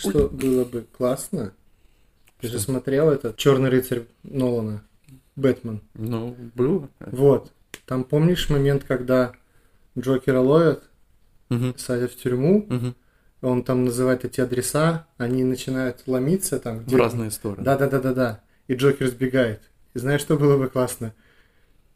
Что было бы классно? Ты же смотрел этот Черный рыцарь Нолана, Бэтмен. Ну, было. Вот. Там помнишь момент, когда Джокера ловят, Мгм, садят в тюрьму, мгм. он там называет эти адреса, они начинают ломиться там. В разные стороны. Да, да, да, да, да. И Джокер сбегает. И знаешь, что было бы классно?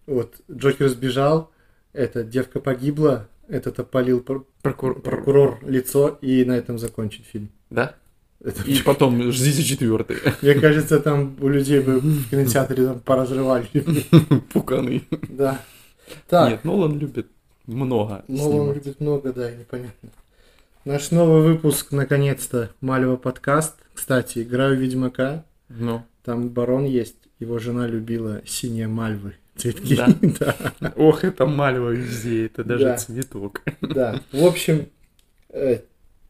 Вот, Джокер сбежал, эта девка погибла, этот опалил пр- Прокур- прокурор лицо, и на этом закончить фильм. Да? Это, И потом ждите четвертый. мне кажется, там у людей бы в кинотеатре там поразрывали. Пуканы. Да. Так, Нет, Нолан любит много Нолан снимать. любит много, да, и непонятно. Наш новый выпуск, наконец-то, Мальва подкаст. Кстати, играю в Ведьмака. Ну, Там барон есть. Его жена любила синие мальвы. Цветки. Да? Да. ох, это мальва везде, это даже Да. цветок. Да. В общем, э,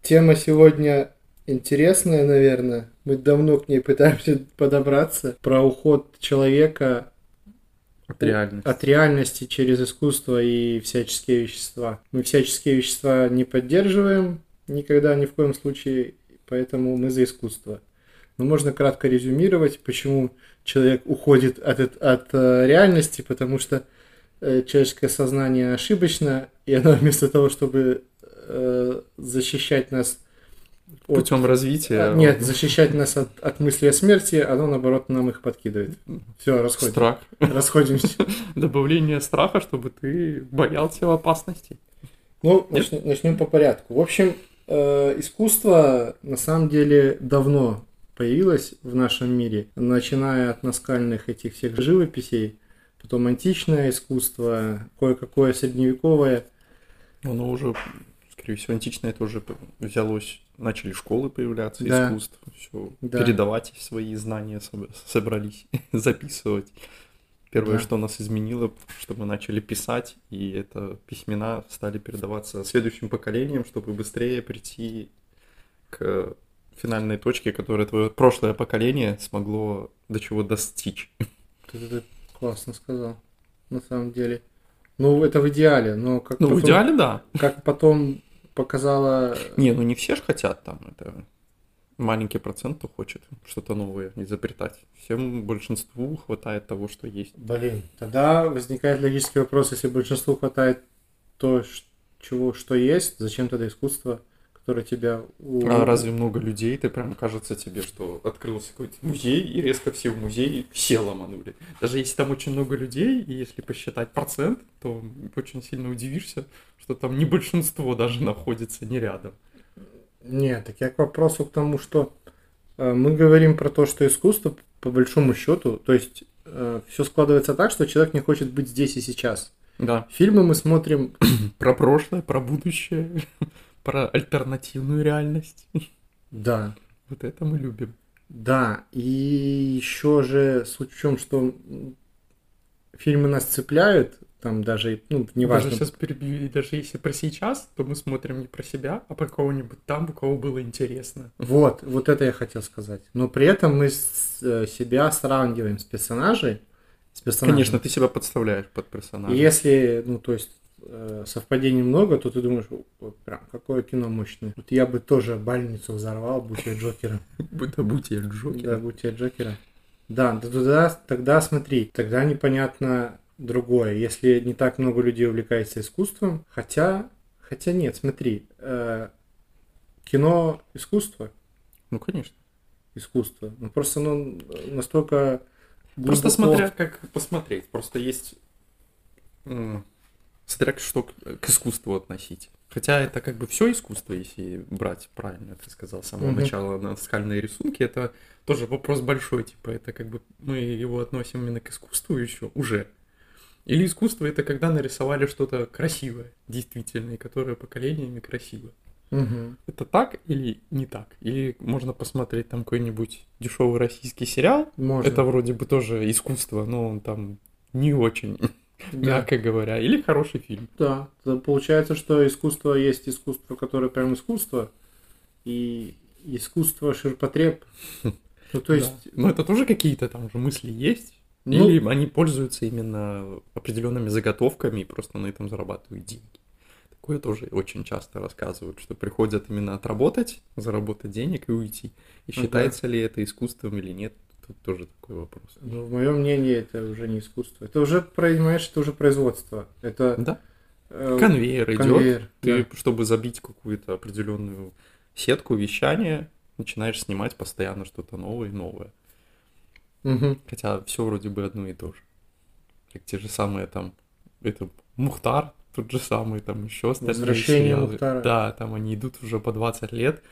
тема сегодня интересная, наверное. Мы давно к ней пытаемся подобраться. Про уход человека От реальности. от реальности через искусство и всяческие вещества. Мы всяческие вещества не поддерживаем никогда, ни в коем случае, поэтому мы за искусство. Но можно кратко резюмировать, почему человек уходит от, эт- от, э, реальности, потому что э, человеческое сознание ошибочно, и оно вместо того, чтобы э, защищать нас от... Путем развития. А, Нет, защищать нас от, от мысли о смерти, оно наоборот нам их подкидывает. Все, расходимся. Страх. Расходимся. Добавление страха, чтобы ты боялся опасностей. Ну, начнем, начнем по порядку. В общем, э, искусство на самом деле давно появилось в нашем мире, начиная от наскальных этих всех живописей, потом античное искусство, кое-какое средневековое. Оно уже, скорее всего, античное тоже взялось, начали школы появляться, Да. искусство, все, Да. передавать свои знания соб- собрались, записывать. Первое, Да. что нас изменило, что мы начали писать, и это письмена стали передаваться следующим поколениям, чтобы быстрее прийти к финальной точке, которую твое прошлое поколение смогло до чего достичь. Ты это классно сказал, на самом деле. Ну, это в идеале, но как, Ну, в потом, идеале, да. как потом показала... Не, ну не все же хотят там, это маленький процент, кто хочет что-то новое изобретать. Всем большинству хватает того, что есть. Блин, тогда возникает логический вопрос, если большинству хватает то, чего, что есть, зачем тогда искусство, которое тебя... А разве много людей, ты прям кажется тебе, что открылся какой-то музей, и резко все в музей все ломанули. Даже если там очень много людей, и если посчитать процент, то очень сильно удивишься, что там не большинство даже находится не рядом. Нет, так я к вопросу к тому, что э, мы говорим про то, что искусство, по большому счету, то есть все складывается так, что человек не хочет быть здесь и сейчас. Да. Фильмы мы смотрим, Про прошлое, про будущее, про альтернативную реальность. да, Вот это мы любим. да, и еще же суть в чем, что фильмы нас цепляют, там даже, ну, неважно, Даже сейчас перебью, и даже если про сейчас, то мы смотрим не про себя, а про кого-нибудь там, у кого было интересно. Вот, вот это я хотел сказать. Но при этом мы э, себя сравниваем с персонажей. С персонажем. Конечно, ты себя подставляешь под персонажа. Если, ну, то есть, э, совпадений много, то ты думаешь, вот прям, какое кино мощное. Вот я бы тоже больницу взорвал, будь я Джокером. Будь будь я Да, Джокер. будь я Джокером. Да, да, тогда, тогда смотри, тогда непонятно другое. Если не так много людей увлекается искусством, хотя, хотя нет, смотри, э, кино искусство, Ну, конечно. искусство. Ну, просто оно настолько Просто глубоко- смотря как посмотреть. Просто есть... Смотря что к, искусству относить. Хотя это как бы все искусство, если брать правильно, ты сказал с самого Мгм. начала на скальные рисунки, это тоже вопрос большой, типа это как бы мы его относим именно к искусству еще уже. Или искусство это когда нарисовали что-то красивое, действительно, и которое поколениями красиво. Мгм. Это так или не так? Или можно посмотреть там какой-нибудь дешевый российский сериал, Можно. это вроде бы тоже искусство, но он там не очень. Мягко говоря. Или хороший фильм. Да, получается, что искусство есть искусство, которое прям искусство, и искусство ширпотреб. Ну, то есть, Да. Но это тоже какие-то там же мысли есть? Ну- Или они пользуются именно определенными заготовками и просто на этом зарабатывают деньги? Такое тоже очень часто рассказывают, что приходят именно отработать, заработать денег и уйти. И Ага. считается ли это искусством или нет, тут тоже такой вопрос. Ну, в моем мнении, это уже не искусство. Это уже, понимаешь, это уже производство. Это Да, э, конвейер идет, конвейер, ты, да. чтобы забить какую-то определенную сетку вещания, начинаешь снимать постоянно что-то новое и новое. Мгм. Хотя все вроде бы одно и то же. Как те же самые там, это Мухтар, тот же самый там еще остальные Возвращение сериалы. Мухтара. Да, там они идут уже по 20 лет.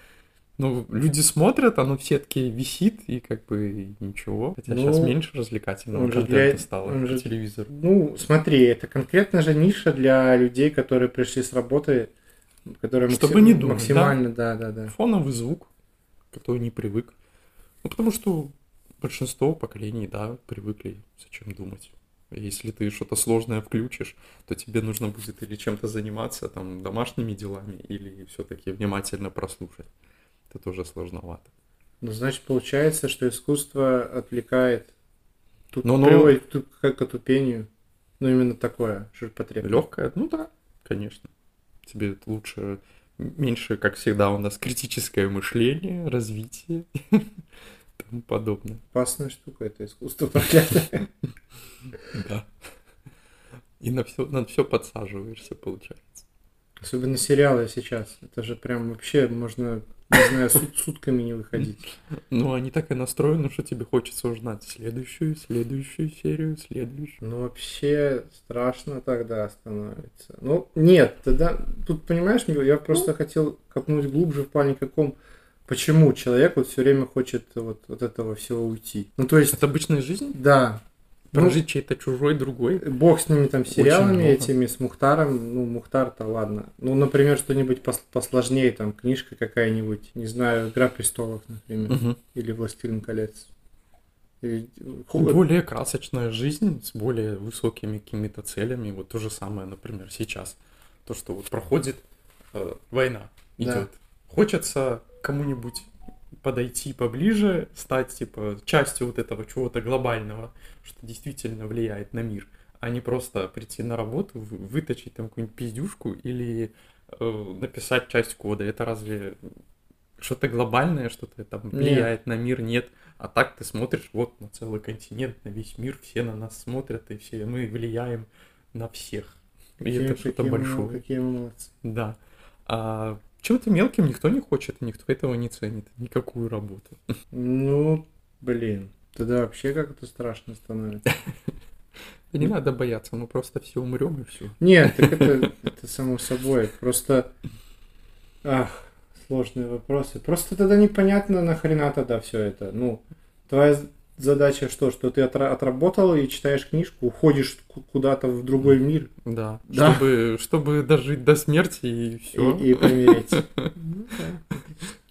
Ну, люди смотрят, оно в сетке висит, и как бы ничего. Хотя Ну, сейчас меньше развлекательного контента для- стало он по же- телевизору. Ну, смотри, это конкретно же ниша для людей, которые пришли с работы, которые Чтобы не думать, максимально, да, да, да. Фоновый звук, который не привык. Ну, потому что большинство поколений, да, привыкли зачем думать. Если ты что-то сложное включишь, то тебе нужно будет или чем-то заниматься, там, домашними делами, или все-таки внимательно прослушать. Это тоже сложновато. Ну, значит, получается, что искусство отвлекает, тут Ну, ну- приводит тут к, к отупению. Ну, именно такое, ширпотреб. Легкое? Ну да, конечно. Тебе лучше, меньше, как всегда, у нас критическое мышление, развитие и тому подобное. Опасная штука, это искусство проклятое. Да. И на все, на все подсаживаешься, получается. Особенно сериалы сейчас. Это же прям вообще можно, не знаю, сут- сутками не выходить. Ну, они так и настроены, что тебе хочется узнать следующую, следующую серию, следующую. Ну, вообще страшно тогда становится. Ну, нет, тогда, тут, понимаешь, я просто хотел копнуть глубже в плане каком, почему человек вот все время хочет вот от этого всего уйти. Ну, то есть, Это обычная жизнь? да, ну, Прожить чей-то чужой, другой? бог с ними там сериалами этими, с Мухтаром, ну, Мухтар-то ладно. Ну, например, что-нибудь пос- посложнее, там, книжка какая-нибудь, не знаю, Игра престолов, например, Мгм. или Властелин колец. Более красочная жизнь с более высокими какими-то целями. Вот то же самое, например, сейчас. То, что вот проходит э, война, Да. идет. Хочется кому-нибудь подойти поближе, стать типа частью вот этого чего-то глобального, что действительно влияет на мир, а не просто прийти на работу, вы- выточить там какую-нибудь пиздюшку или э, написать часть кода. Это разве что-то глобальное, что-то там Нет. влияет на мир? Нет. А так ты смотришь вот на целый континент, на весь мир, все на нас смотрят, и все мы влияем на всех. И какие- это что-то большое. Какие молодцы. Да. А чем-то мелким никто не хочет, и никто этого не ценит. Никакую работу. Ну, блин, тогда вообще как-то страшно становится. Не надо бояться, мы просто все умрем и все. Нет, так это, это само собой. Просто, ах, сложные вопросы. Просто тогда непонятно, нахрена тогда все это. Ну, твоя задача что? Что ты отра- отработал и читаешь книжку, уходишь ку- куда-то в другой мир Да. Да. Чтобы, чтобы дожить до смерти и все. и, и помереть.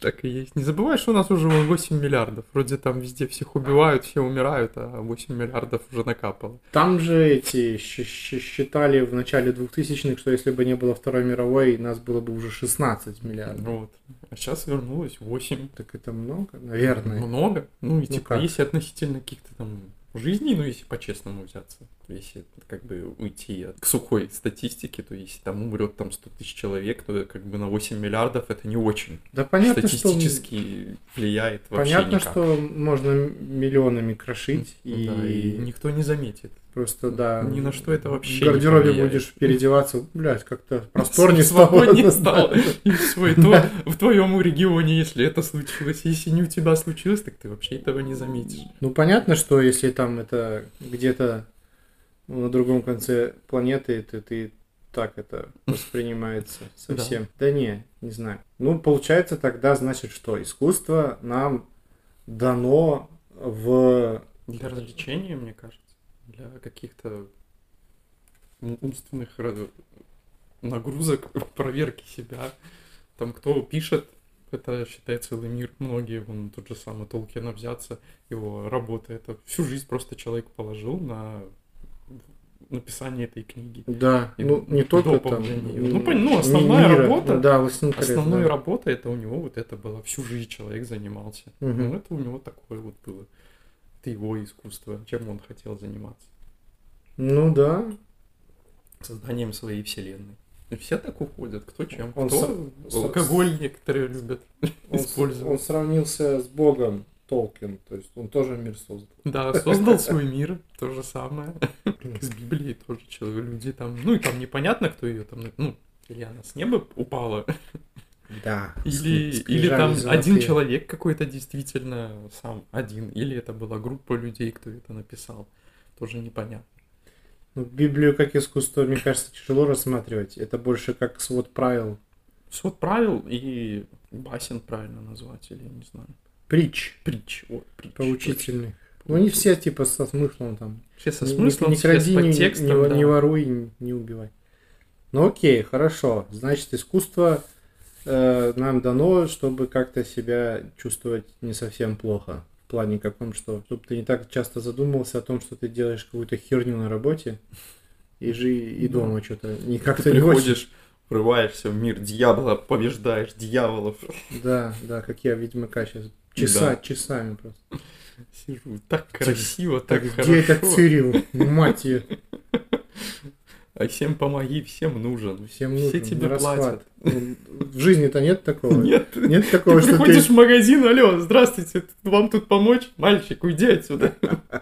Так и есть. Не забывай, что у нас уже вон 8 миллиардов. Вроде там везде всех убивают, все умирают, а 8 миллиардов уже накапало. Там же эти считали в начале 2000-х, что если бы не было Второй мировой, нас было бы уже 16 миллиардов. Вот. А сейчас вернулось 8. Так это много, наверное. Много. Ну, и Ну типа, как? если относительно каких-то там жизней, ну, если по-честному взяться, если как бы уйти к сухой статистике, то если там умрет там 100 тысяч человек, то как бы на 8 миллиардов это не очень Да понятно, что статистически влияет вообще Понятно, никак. что можно миллионами крошить, и, Да, и никто не заметит. Просто, да, Ни на что это вообще в не гардеробе повлияет. будешь переодеваться, блядь, как-то просторнее Свободнее стало. И всё, и то в твоем регионе, если это случилось. Если не у тебя случилось, так ты вообще этого не заметишь. Ну, понятно, что если там это где-то на другом конце планеты, то ты так это воспринимается совсем. Да. не, не знаю. Ну, получается тогда, значит, что искусство нам дано в... Для развлечения, мне кажется. Для каких-то ум- умственных ра- нагрузок, проверки себя. Там кто пишет, это считает целый мир. Многие, вон тот же самый Толкина взяться, его работа, это всю жизнь просто человек положил на написание этой книги. Да, И ну, не только там... Ну, ну, ми- основная мира. работа- Да, Основной да. работой это у него вот это было. Всю жизнь человек занимался. Мгм. Ну, это у него такое вот было. Это его искусство, чем он хотел заниматься. Ну да, Созданием своей вселенной. И все так уходят, кто чем, Он кто с- алкоголь некоторые любят Он, использовать. он сравнился с Богом Толкин, то есть он тоже мир создал. Да, создал свой мир, то же самое. С Библией тоже человек, люди там, ну и там непонятно, кто ее там, ну, или она с неба упала, Да. или, или там один человек какой-то действительно сам один, или это была группа людей, кто это написал, тоже непонятно. Ну, Библию как искусство, мне кажется, тяжело рассматривать. Это больше как свод правил. Свод правил и басен правильно назвать, или я не знаю. Притч. Притч. О, притч. Поучительный. Ну, они все типа со смыслом там. Все со Не- смыслом, не, все кради, не, подтекстом, не, да. не воруй, не, не убивай. Ну окей, хорошо. Значит, искусство э, нам дано, чтобы как-то себя чувствовать не совсем плохо. В плане каком, что чтобы ты не так часто задумывался о том, что ты делаешь какую-то херню на работе и жи и Да. дома что-то не Ты как-то не очень. приходишь, врываешься в мир дьявола, побеждаешь дьяволов. Да, да, как я Ведьмака сейчас. Часа, часами просто. Сижу, так красиво, Так, так, где хорошо. этот Цирил? Мать ее. А всем помоги, всем нужен. Всем Все нужен, тебе на расхват. платят. Ну, В жизни-то нет такого? Нет, Нет ты такого, что приходишь ты... в магазин, алло, здравствуйте, вам тут помочь? Мальчик, уйди отсюда. А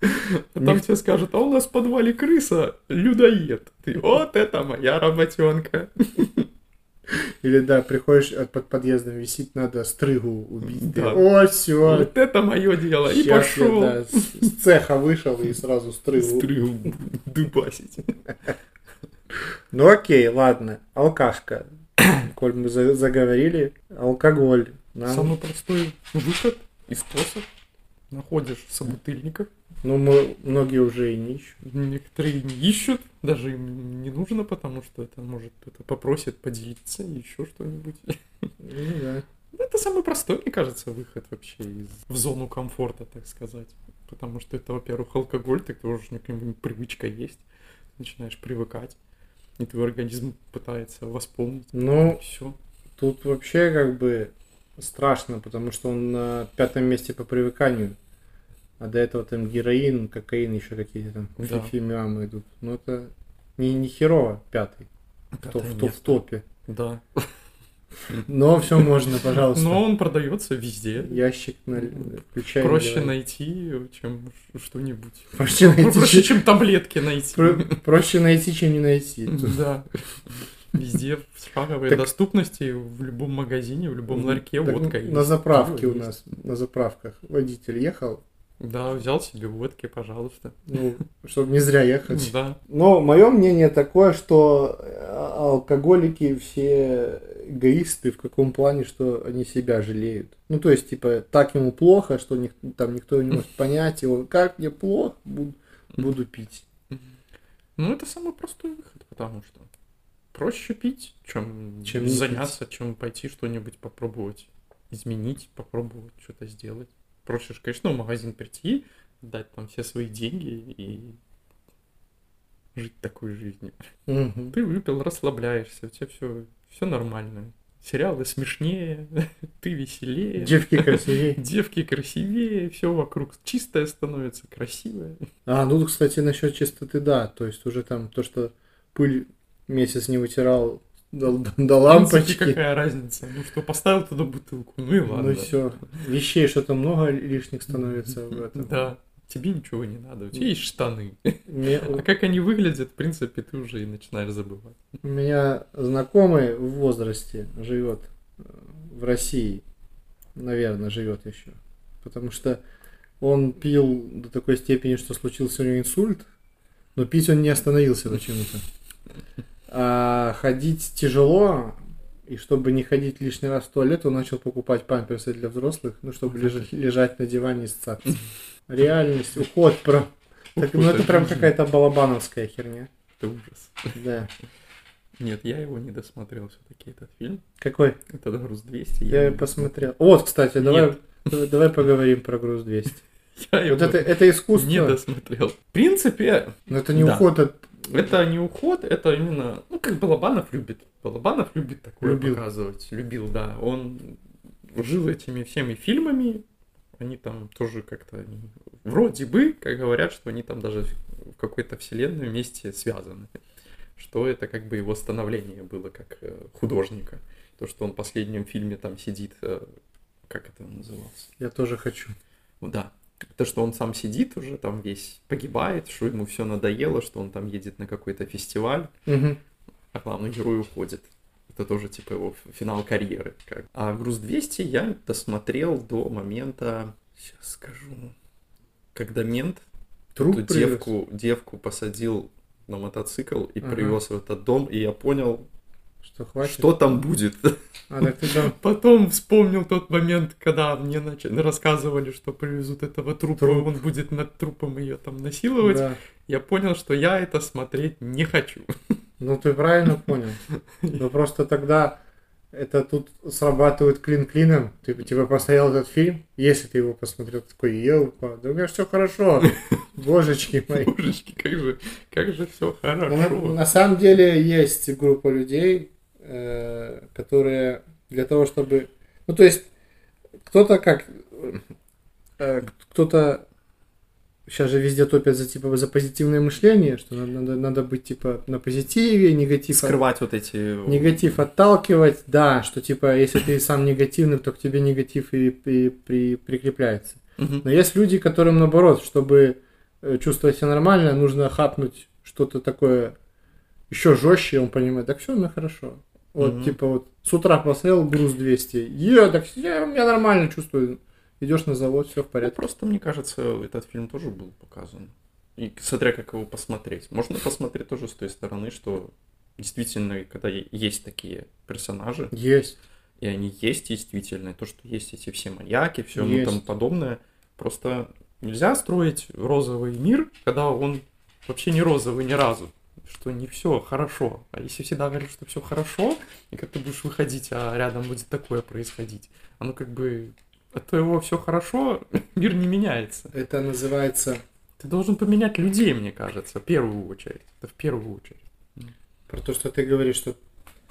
там тебе скажут, а у нас в подвале крыса, людоед. Ты, вот это моя работенка. Или да, приходишь а под подъездом висит, надо стрыгу убить. Ты, Да. О, все. Вот это мое дело. И пошел. с, с цеха вышел и сразу стрыгу. Стригу дубасить. Ну окей, ладно. Алкашка. Коль мы за- заговорили, алкоголь. Нам- Самый простой выход и способ. Находишь собутыльников. Ну, мы, многие уже и не ищут. Некоторые не ищут, даже им не нужно, потому что это может кто-то попросит поделиться еще что-нибудь. Ну да. Это самый простой, мне кажется, выход вообще из, в зону комфорта, так сказать. Потому что это, во-первых, алкоголь, ты тоже какая-нибудь привычка есть, начинаешь привыкать, и твой организм пытается восполнить. Ну, Все. тут вообще как бы страшно, потому что он на пятом месте по привыканию. А до этого там героин, кокаин, еще какие-то там Да. фимиамы идут. Ну это не, не херово пятый, в, то- в, в топе. Да. Но все можно, пожалуйста. Но он продается везде. Ящик на... включай. Проще наливай. найти, чем что-нибудь. Проще найти, Проще, чем... чем таблетки найти. про- проще найти, чем не найти. Да. Везде в шаговой Так- доступности, в любом магазине, в любом ларьке Так водка есть. На заправке у нас, на заправках водитель ехал, Да, взял себе водки, пожалуйста. ну, чтобы не зря ехать. Да. Но мое мнение такое, что э, алкоголики все эгоисты в каком плане, что они себя жалеют. Ну, то есть, типа, так ему плохо, что ник- там никто не может понять его, как мне плохо, буду, буду пить. Ну, это самый простой выход, потому что проще пить, чем, Чем заняться, чем пойти что-нибудь попробовать изменить, попробовать что-то сделать. Проще же, конечно, в магазин прийти, дать там все свои деньги и жить такой жизнью. Мгм. Ты выпил, расслабляешься, у тебя все, все нормально. Сериалы смешнее, ты веселее. Девки красивее. Девки красивее, все вокруг чистое становится, красивое. А, ну, кстати, насчет чистоты, да. То есть уже там то, что пыль месяц не вытирал до, до В принципе, лампочки. какая разница? Ну что, поставил туда бутылку, ну и ладно. Ну все. Вещей что-то много лишних становится в этом. Да, тебе ничего не надо, у тебя есть штаны. Мне- А как они выглядят, в принципе, ты уже и начинаешь забывать. У меня знакомый в возрасте живет э, в России, наверное, живет еще. Потому что он пил до такой степени, что случился у него инсульт, но пить он не остановился почему-то. А ходить тяжело, и чтобы не ходить лишний раз в туалет, он начал покупать памперсы для взрослых, ну, чтобы лежать, лежать на диване и ссаться. Реальность, уход про... Так, ну, это прям какая-то балабановская херня. Это ужас. Да. Нет, я его не досмотрел все-таки, этот фильм. Какой? Это груз 200. Я не- посмотрел. Вот, кстати, давай, давай поговорим про груз 200. Я Вот это, это искусство. не досмотрел. В принципе, Но это не Да. уход от... это не уход, это именно, ну, как Балабанов любит. Балабанов любит такое Любил. показывать. Любил, да. Он жил этими всеми фильмами. Они там тоже как-то вроде бы, как говорят, что они там даже в какой-то вселенной вместе связаны. что это как бы его становление было как э, художника. То, что он в последнем фильме там сидит, э, как это называлось? Я тоже хочу. Да. То, что он сам сидит уже там весь погибает, что ему все надоело, что он там едет на какой-то фестиваль, Мгм. а главный герой уходит. Это тоже типа его финал карьеры. Как. А груз 200 я досмотрел до момента, сейчас скажу, когда мент Труп эту привез. девку, девку посадил на мотоцикл и Ага. привез в этот дом, и я понял, Что хватит? что там будет. А, так ты там... Потом вспомнил тот момент, когда мне начали, рассказывали, что привезут этого трупа, Труп. он будет над трупом ее там насиловать. Да. Я понял, что я это смотреть не хочу. Ну, ты правильно понял. Но просто тогда это тут срабатывает клин клином. Ты типа посмотрел этот фильм, если ты его посмотрел, такой, елка, да у меня все хорошо. Божечки мои. Божечки, как же, как же все Ну, На, хорошо. на самом деле есть группа людей, э, которые для того, чтобы... Ну, то есть, кто-то как... э, кто-то сейчас же везде топят за, типа, за позитивное мышление, что надо, надо, надо быть, типа, на позитиве, негатив... от- Скрывать вот эти... Негатив отталкивать, да, что, типа, если ты сам негативный, то к тебе негатив и, и при- прикрепляется. Мгм. Но есть люди, которым наоборот, чтобы э, чувствовать себя нормально, нужно хапнуть что-то такое еще жестче, он понимает, так все у меня хорошо. Вот, Мгм. типа вот с утра посмотрел груз 200, е, так я, я нормально чувствую. Идешь на завод, все в Ну, порядке. просто, мне кажется, этот фильм тоже был показан. И смотря как его посмотреть. Можно посмотреть тоже с той стороны, что действительно, когда есть такие персонажи, Есть. и они есть действительно, то, что есть эти все маньяки, все ну, тому подобное, просто нельзя строить розовый мир, когда он вообще не розовый ни разу, что не все хорошо. А если всегда говоришь, что все хорошо, и как ты будешь выходить, а рядом будет такое происходить, оно как бы от твоего все хорошо, мир не меняется. Это называется Ты должен поменять людей, мне кажется, в первую очередь. Это в первую очередь. про то, что ты говоришь, что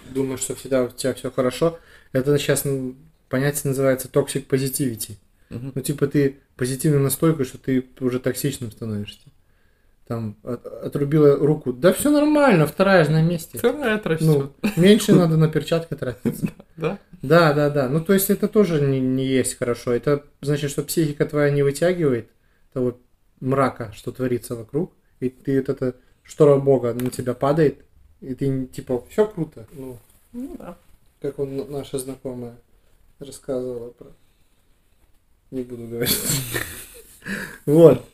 думаешь, что всегда у тебя все хорошо. Это сейчас ну, понятие называется toxic positivity. Мгм. Ну, типа, ты позитивно настолько, что ты уже токсичным становишься. Там от- отрубила руку. Да все нормально, вторая же на месте. Вторая отрастет. Ну, меньше надо на перчатки тратиться. да? Да, да, да. Ну, то есть это тоже не, не есть хорошо. Это значит, что психика твоя не вытягивает того мрака, что творится вокруг. И ты вот это штора Бога на тебя падает. И ты типа, все круто. Ну, Ну да. как он, наша знакомая рассказывала про... Не буду говорить. Вот.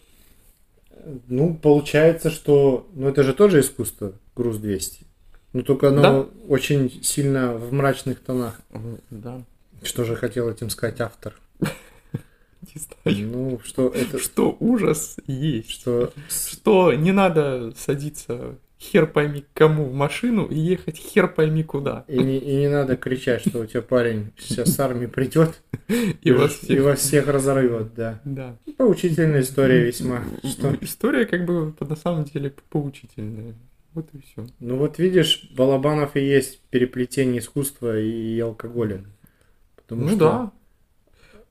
Ну, получается, что... Ну, это же тоже искусство, груз 200. Ну, только оно Да. очень сильно в мрачных тонах. Да. Что же хотел этим сказать автор? Не знаю. Ну, что это... Что ужас есть. Что... Что не надо садиться хер пойми кому в машину и ехать хер пойми куда. И не, и не надо кричать, что у тебя парень сейчас с армии придет И вас и всех... вас всех разорвет, да. Да. Поучительная история весьма. Что... История как бы на самом деле поучительная. Вот и все. Ну вот видишь, Балабанов и есть переплетение искусства и алкоголя. Потому Ну что да.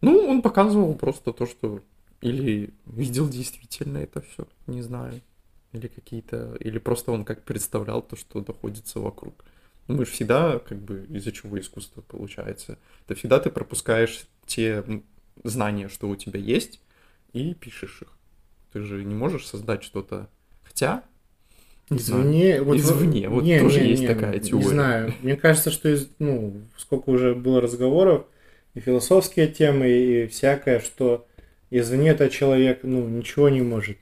Ну, он показывал просто то, что или видел действительно это все, не знаю. Или какие-то, или просто он как представлял то, что находится вокруг. Ну, мы же всегда, как бы, из-за чего искусство получается. Это всегда ты пропускаешь те знания, что у тебя есть, и пишешь их. Ты же не можешь создать что-то. Хотя, не знаю. Извне, вот, Извне, вот тоже есть такая теория. Не знаю. Мне кажется, что из, ну, сколько уже было разговоров, и философские темы, и всякое, что извне этот человек, ну, ничего не может.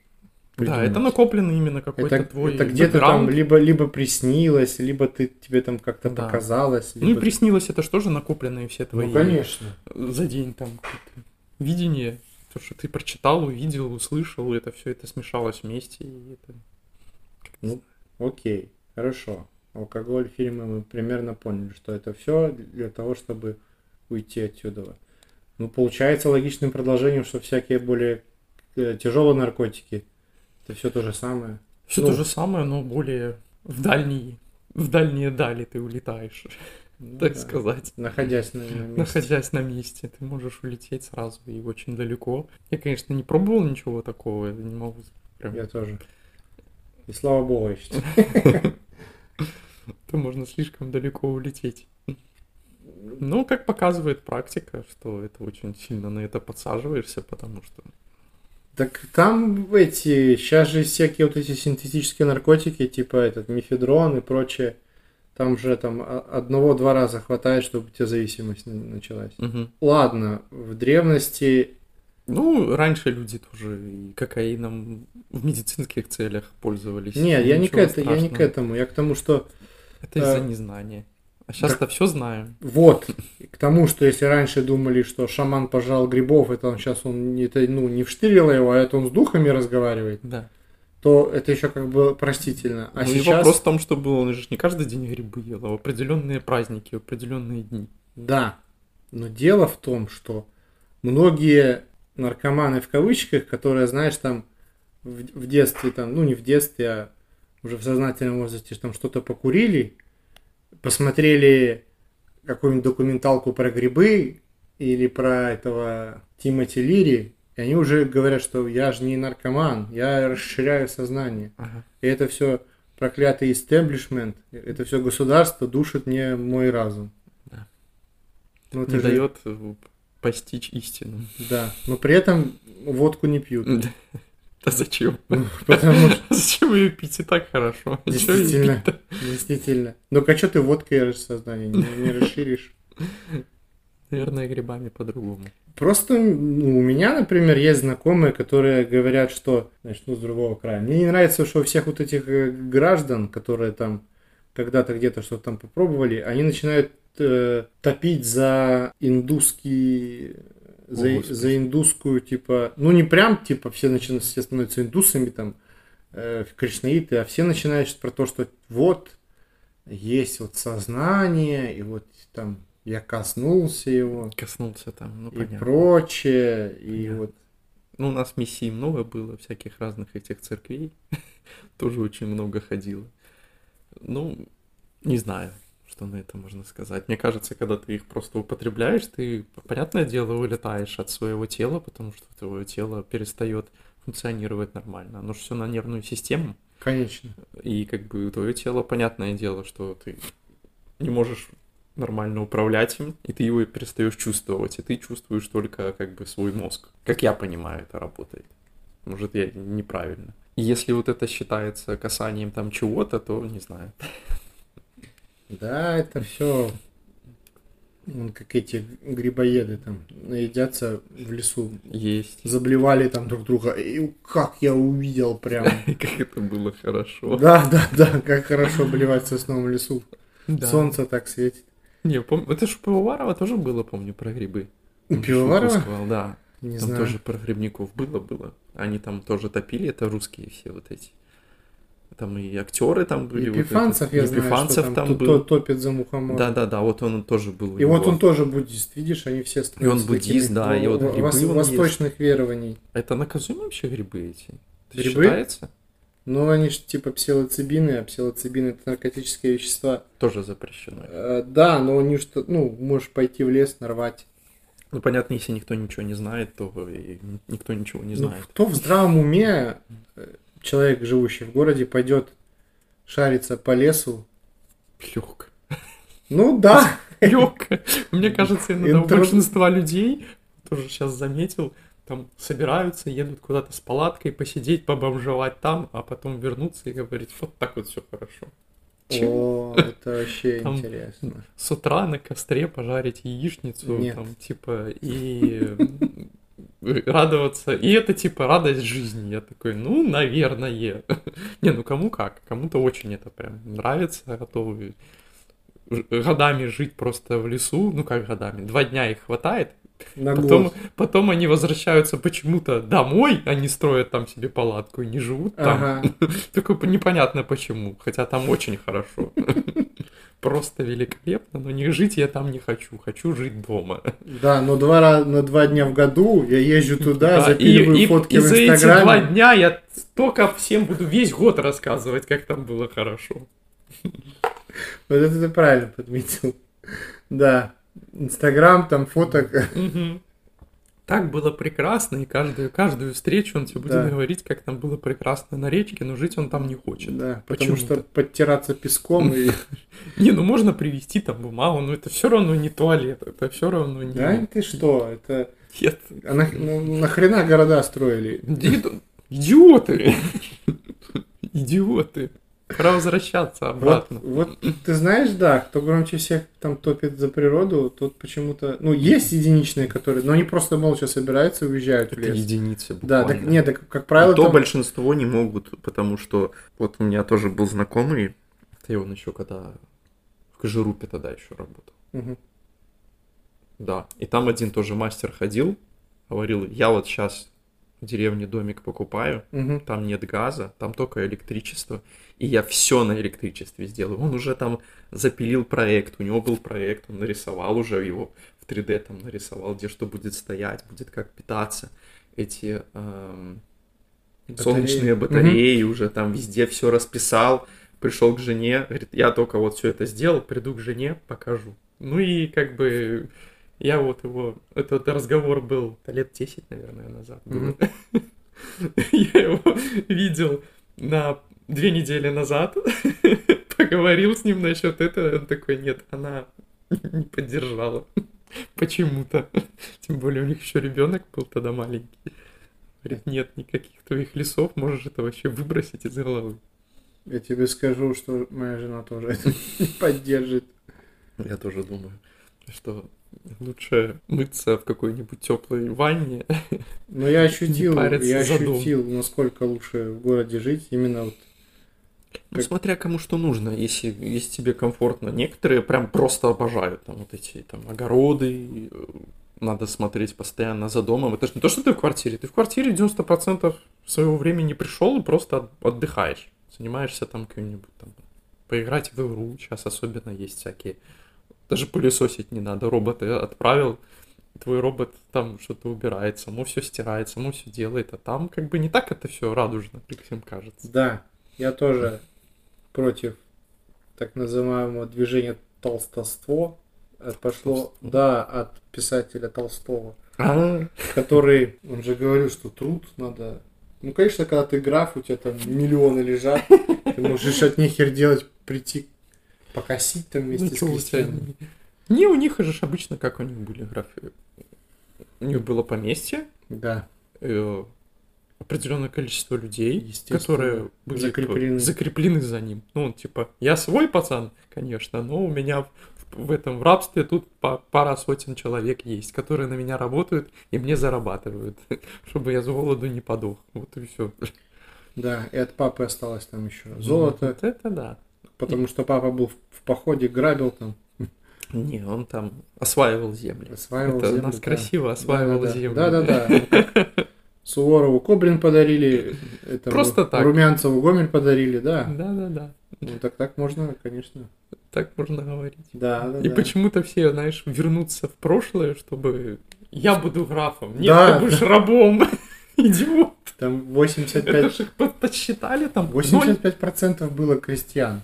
Да, придумать. это накоплено именно какой-то Это, твой это где-то там либо, либо приснилось, либо ты, тебе там как-то Да. показалось. Ну и либо- приснилось, это же тоже накопленные все твои Ну, конечно. за день там видение, то, что ты прочитал, увидел, услышал, это все это смешалось вместе. И это... Ну, окей, хорошо. Алкоголь, фильмы, мы примерно поняли, что это все для того, чтобы уйти отсюда. Ну, получается логичным продолжением, что всякие более э, тяжелые наркотики, это все то же самое. Все Ну. то же самое, но более в дальние, в дальние дали ты улетаешь, Ну так да. сказать. Находясь на, на месте. Находясь на месте, ты можешь улететь сразу и очень далеко. Я, конечно, не пробовал ничего такого, я не могу прям... Я тоже. И слава богу, я считаю. то можно слишком далеко улететь. Ну, как показывает практика, что это очень сильно на это подсаживаешься, потому что... Так там эти, сейчас же всякие вот эти синтетические наркотики, типа этот мифедрон и прочее, там же там одного-два раза хватает, чтобы у тебя зависимость началась. Мгм. Ладно, в древности Ну, раньше люди тоже и кокаином в медицинских целях пользовались. Нет, я не, к это, я не к этому. Я к тому, что Это из-за э, незнания. А сейчас-то все знаем. вот, к тому, что если раньше думали, что шаман пожал грибов, это он сейчас он не, это, ну, не вштырило его, а это он с духами разговаривает, Да. то это еще как бы простительно. А ну и сейчас, вопрос в том, чтобы он же не каждый день грибы ел, а в определенные праздники, в определенные дни. да, но дело в том, что многие наркоманы в кавычках, которые, знаешь, там в, в детстве, там, ну не в детстве, а уже в сознательном возрасте там что-то покурили, посмотрели какую-нибудь документалку про грибы или про этого Тимоти Лири, и они уже говорят, что я же не наркоман, я расширяю сознание. Ага. И это все проклятый истеблишмент, это все государство душит мне мой разум. Да. Ну, не же- дает э, постичь истину. Да, но при этом водку не пьют. Да зачем? Потому что Зачем ее пить и так хорошо? Её Действительно. Действительно. Ну-ка, что ты водкой сознание не, не расширишь? Наверное, грибами по-другому. Просто ну, у меня, например, есть знакомые, которые говорят, что, значит, ну, с другого края. Мне не нравится, что у всех вот этих э, граждан, которые там когда-то где-то что-то там попробовали, они начинают э, топить за индусский за, О, за индусскую, типа, ну не прям, типа, все начинают, все становятся индусами, там, э, кришнаиты, а все начинают про то, что вот, есть вот сознание, и вот там я коснулся его, Коснулся там, ну и понятно. прочее, и Понятно. вот Ну, у нас миссий много было, всяких разных этих церквей. Тоже очень много ходило. Ну, не знаю, что на это можно сказать. Мне кажется, когда ты их просто употребляешь, ты, понятное дело, вылетаешь от своего тела, потому что твое тело перестает функционировать нормально. Оно же все на нервную систему. Конечно. И как бы твое тело, понятное дело, что ты не можешь нормально управлять им, и ты его перестаешь чувствовать, и ты чувствуешь только как бы свой мозг. Как я понимаю, это работает. Может, я неправильно. И если вот это считается касанием там чего-то, то не знаю. Да, это все как эти грибоеды там наедятся в лесу, Есть. заблевали там друг друга. И как я увидел прям. Как это было хорошо. Да, да, да, как хорошо блевать в сосновом лесу. Солнце так светит. Не, пом... это же у Пивоварова тоже было, помню, про грибы. У Пивоварова? да. Не там знаю. тоже про грибников было, было. Они там тоже топили, это русские все вот эти. Там и актеры там были. вот Епифанцев, этот. я знаю, Епифанцев что там, там был. то- топит за мухомор. Да, да, да, вот он тоже был. И вот него. он тоже буддист, видишь, они все И он буддист, да, и вот во- грибы вос- он восточных верований. Это наказуемо вообще грибы эти? Это Грибы? считается? Ну, они же типа псилоцибины, а псилоцибины это наркотические вещества. Тоже запрещено. Э, Да, но они что, ну, можешь пойти в лес, нарвать. Ну, понятно, если никто ничего не знает, то никто ничего не Ну, знает. кто в здравом уме, э, человек, живущий в городе, пойдет шариться по лесу? Легко. Ну да, Легко. Мне кажется, иногда у большинства людей, тоже сейчас заметил, там собираются, едут куда-то с палаткой посидеть, побомжевать там, а потом вернуться и говорить, вот так вот все хорошо. О, это вообще Там- интересно. С утра на костре пожарить яичницу, Нет. там, типа, и радоваться. И это, типа, радость жизни. Я такой, ну, наверное. Не, ну кому как. Кому-то очень это прям нравится, готовы годами жить просто в лесу. Ну, как годами? Два дня их хватает. На Потом, год. потом они возвращаются почему-то домой, они строят там себе палатку и не живут там. Ага. Только непонятно почему, хотя там очень хорошо. Просто великолепно, но не жить я там не хочу, хочу жить дома. Да, но два, на два дня в году я езжу туда, Да, запиливаю и, и- фотки и в за эти Инстаграме. два дня я только всем буду весь год рассказывать, как там было хорошо. Вот это ты правильно подметил. Да. Инстаграм, там фоток. Так было прекрасно, и каждую, каждую встречу он тебе будет Да. говорить, как там было прекрасно на речке, но жить он там не хочет. Да, потому что подтираться песком и... Не, ну можно привезти там бумагу, но это все равно не туалет, это все равно не... Да ты что, это... Нет, А на- ну, нахрена города строили? иди- идиоты! Идиоты! Пора возвращаться Вот, обратно. вот ты знаешь, да, кто громче всех там топит за природу, тот почему-то... Ну, есть единичные, которые... Но они просто молча собираются и уезжают в Это лес. единицы Да, так буквально. нет, так, как правило, то там- большинство не могут, потому что вот у меня тоже был знакомый, Это он еще когда в Кожерупе тогда еще работал. Мгм. Да. И там один тоже мастер ходил, говорил, я вот сейчас в деревне домик покупаю, Мгм. там нет газа, там только электричество, и я все на электричестве сделаю. Он уже там запилил проект, у него был проект, он нарисовал уже его в 3D, там нарисовал, где что будет стоять, будет как питаться. Эти эм, Батареи. солнечные батареи уже там везде все расписал. Пришел к жене, говорит, я только вот все это сделал, приду к жене, покажу. Ну и как бы я вот его, этот разговор был лет 10, наверное, назад. Я его видел на две недели назад, поговорил с ним насчет этого, он такой, нет, она не поддержала почему-то. Тем более у них еще ребенок был тогда маленький. Говорит, нет никаких твоих лесов, можешь это вообще выбросить из головы. Я тебе скажу, что моя жена тоже это не поддержит. Я тоже думаю, что лучше мыться в какой-нибудь теплой ванне. Но я ощутил, я ощутил, насколько лучше в городе жить. Именно вот Ну, Как- смотря кому что нужно, если, если тебе комфортно. Некоторые прям просто обожают там вот эти там огороды, э, надо смотреть постоянно за домом. Это же не то, что ты в квартире. Ты в квартире 90% своего времени пришел и просто от- отдыхаешь. Занимаешься там каким-нибудь там поиграть в игру. Сейчас особенно есть всякие. Даже пылесосить не надо. Робота отправил, твой робот там что-то убирает, само все стирает, само все делает. А там как бы не так это все радужно, как всем кажется. Да, я тоже против так называемого движения толстовство. Э, Пошло, Толстовство. да, от писателя Толстого, А, который, он же говорил, что труд надо... Ну, конечно, когда ты граф, у тебя там миллионы лежат, ты можешь от них хер делать, прийти покосить там вместе Ну, с крестьянами. не- у них же обычно, как у них были графы. У них было поместье, Да, э, определенное количество людей, которые были Закреплены. закреплены за ним. Ну, он типа, я свой пацан, конечно, но у меня в, в этом в рабстве тут па- пара сотен человек есть, которые на меня работают и мне зарабатывают, чтобы я с голоду не подох. Вот и все. да, и от папы осталось там еще золото, Вот это да. Потому что папа был в, походе, грабил там, Не, он там осваивал земли. осваивал это землю, нас да. красиво осваивал Да-да-да. землю. Да-да-да. Суворову Коблин подарили, этому Просто так. Румянцеву Гомель подарили, да. Да-да-да. Ну так так можно, конечно. Так можно говорить. Да, да, И да. почему-то все, знаешь, вернутся в прошлое, чтобы я буду графом. Нет, Да, ты будешь рабом. Идиот. Там Это 85, же их под- подсчитали там. ноль. 85% было крестьян.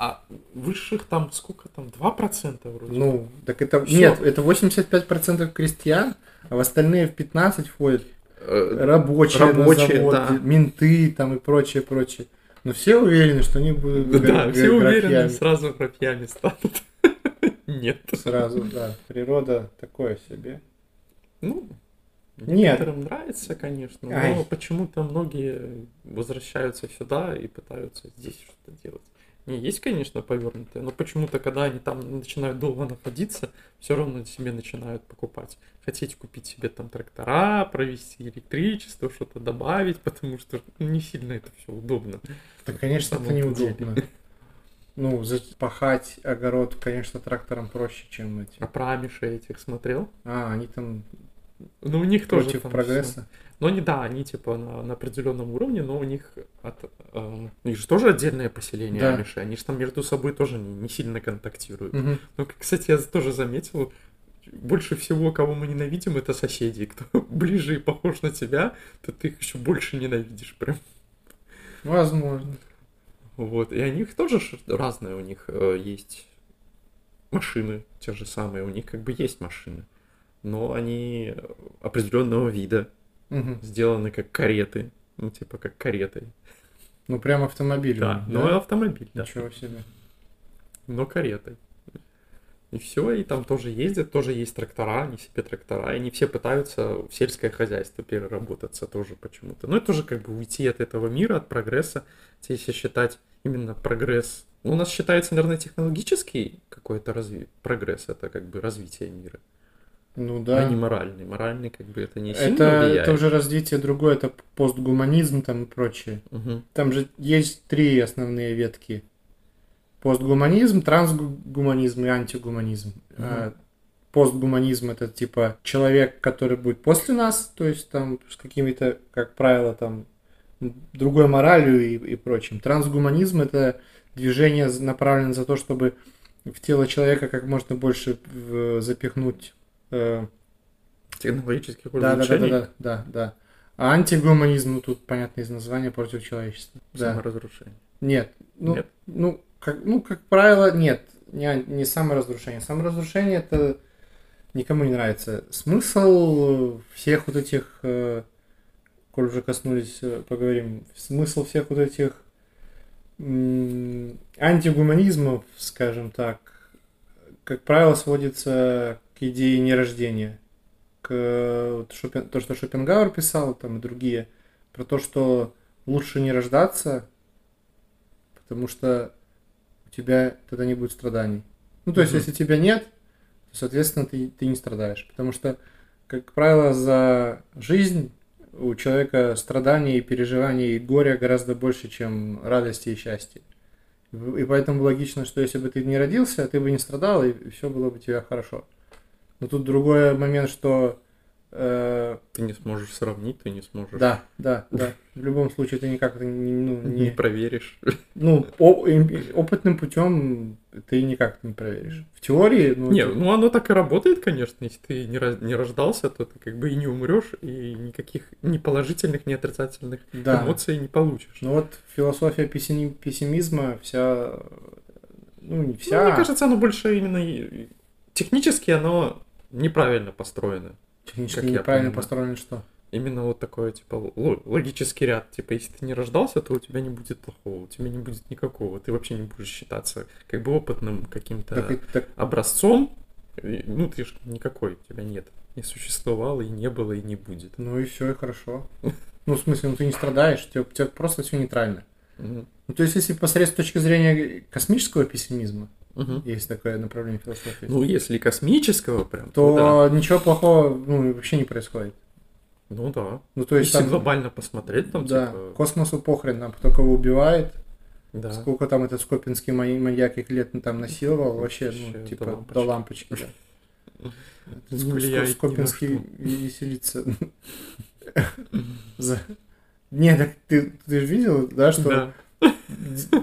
А высших там сколько там? 2% вроде. Ну, так это... Всё. Нет, это 85% крестьян, а в остальные в 15 входят э, рабочие, Рабочие, на завод, да. менты там и прочее, прочее. Но все уверены, что они будут Да, все уверены, сразу графьями станут. Нет. Сразу, да. Природа такое себе. Ну, Нет. некоторым нравится, конечно, но Ай. почему-то многие возвращаются сюда и пытаются здесь что-то делать. Не, есть, конечно, повернутые, но почему-то, когда они там начинают долго находиться, все равно себе начинают покупать. Хотеть купить себе там трактора, провести электричество, что-то добавить, потому что ну, не сильно это все удобно. Да, конечно, это неудобно. Ну, за- пахать огород, конечно, трактором проще, чем эти. А про амиши этих смотрел? А, они там Ну, у них тоже против прогресса. Но они, да, они типа на, на определенном уровне, но у них, от, э, у них же тоже отдельное поселение Да. амиши, они же там между собой тоже не, не сильно контактируют. Мгм. Ну, кстати, я тоже заметил, больше всего, кого мы ненавидим, это соседи. Кто ближе и похож на тебя, то ты их еще больше ненавидишь прям. Возможно. Вот. И у них тоже разные, у них э, есть машины те же самые, у них как бы есть машины. Но они определенного вида, Мгм. сделаны как кареты, ну, типа как каретой. Ну, прям автомобиль. Да, он, но автомобиль, да, Ничего себе. но каретой. И все, и там тоже ездят, тоже есть трактора, они себе трактора, и они все пытаются в сельское хозяйство переработаться тоже почему-то. Но это тоже как бы уйти от этого мира, от прогресса, если считать именно прогресс. Ну, у нас считается, наверное, технологический какой-то разви... прогресс, это как бы развитие мира, Ну да. не моральный. Моральный как бы это не сильно Это, влияет. это уже развитие другое, это постгуманизм там и прочее. Мгм. Там же есть три основные ветки. Постгуманизм, трансгуманизм и антигуманизм. А, Постгуманизм это типа человек, который будет после нас, то есть там с какими-то, как правило, там другой моралью и, и прочим. Трансгуманизм это движение направлено за то, чтобы в тело человека как можно больше запихнуть э, Технологических да, да, да, да, улучшений, да, да, да. А антигуманизм, ну тут понятно из названия против человечества. Да. саморазрушение. Нет. Ну, Нет? ну, как, ну, как правило, нет. Не, не саморазрушение. Саморазрушение это никому не нравится. Смысл всех вот этих, э, коль уже коснулись, э, поговорим, смысл всех вот этих м, антигуманизмов, скажем так, как правило, сводится к идее нерождения. К вот Шопен- то, что Шопенгауэр писал, там и другие, про то, что лучше не рождаться, потому что у тебя тогда не будет страданий. Ну, то есть, Мгм. если тебя нет, то, соответственно, ты, ты не страдаешь. Потому что, как правило, за жизнь у человека страданий и переживаний и горя гораздо больше, чем радости и счастья. И поэтому логично, что если бы ты не родился, ты бы не страдал, и все было бы у тебя хорошо. Но тут другой момент, что э, Ты не сможешь сравнить, ты не сможешь. да, да, да. В любом случае ты никак это не, ну, Не не, проверишь. ну, о- опытным путем ты никак не проверишь. В теории, ну, Не, это- ну оно так и работает, конечно. Если ты не, раз- не рождался, то ты как бы и не умрешь, и никаких ни положительных, ни отрицательных да. эмоций не получишь. Ну вот философия пессини- пессимизма вся, ну не Ну, вся, мне кажется, оно больше именно технически оно неправильно построено. технически неправильно понимаю. построено что. Именно вот такой, типа, ло- логический ряд. Типа, если ты не рождался, то у тебя не будет плохого, у тебя не будет никакого. Ты вообще не будешь считаться как бы опытным каким-то Так, так, образцом. Ну, ты же никакой, у тебя нет. Не существовало, и не было, и не будет. ну и все, и хорошо. Ну, в смысле, ну ты не страдаешь, у тебя, у тебя просто все нейтрально. Ну, то есть, если посмотреть с точки зрения космического пессимизма, Мгм. есть такое направление философии, Ну, если космического прям, то то ничего плохого ну, вообще не происходит. да. Ну да. Ну, то есть, если там, глобально посмотреть, там, да, типа, космосу похрен, нам кто кого убивает, да. сколько там этот скопинский маньяк их лет ну, там насиловал, вообще, ну, Вообще, до типа, лампочки. до лампочки, да. Влияет Скопинский веселится. Не, так ты, ты же видел, да, что Да.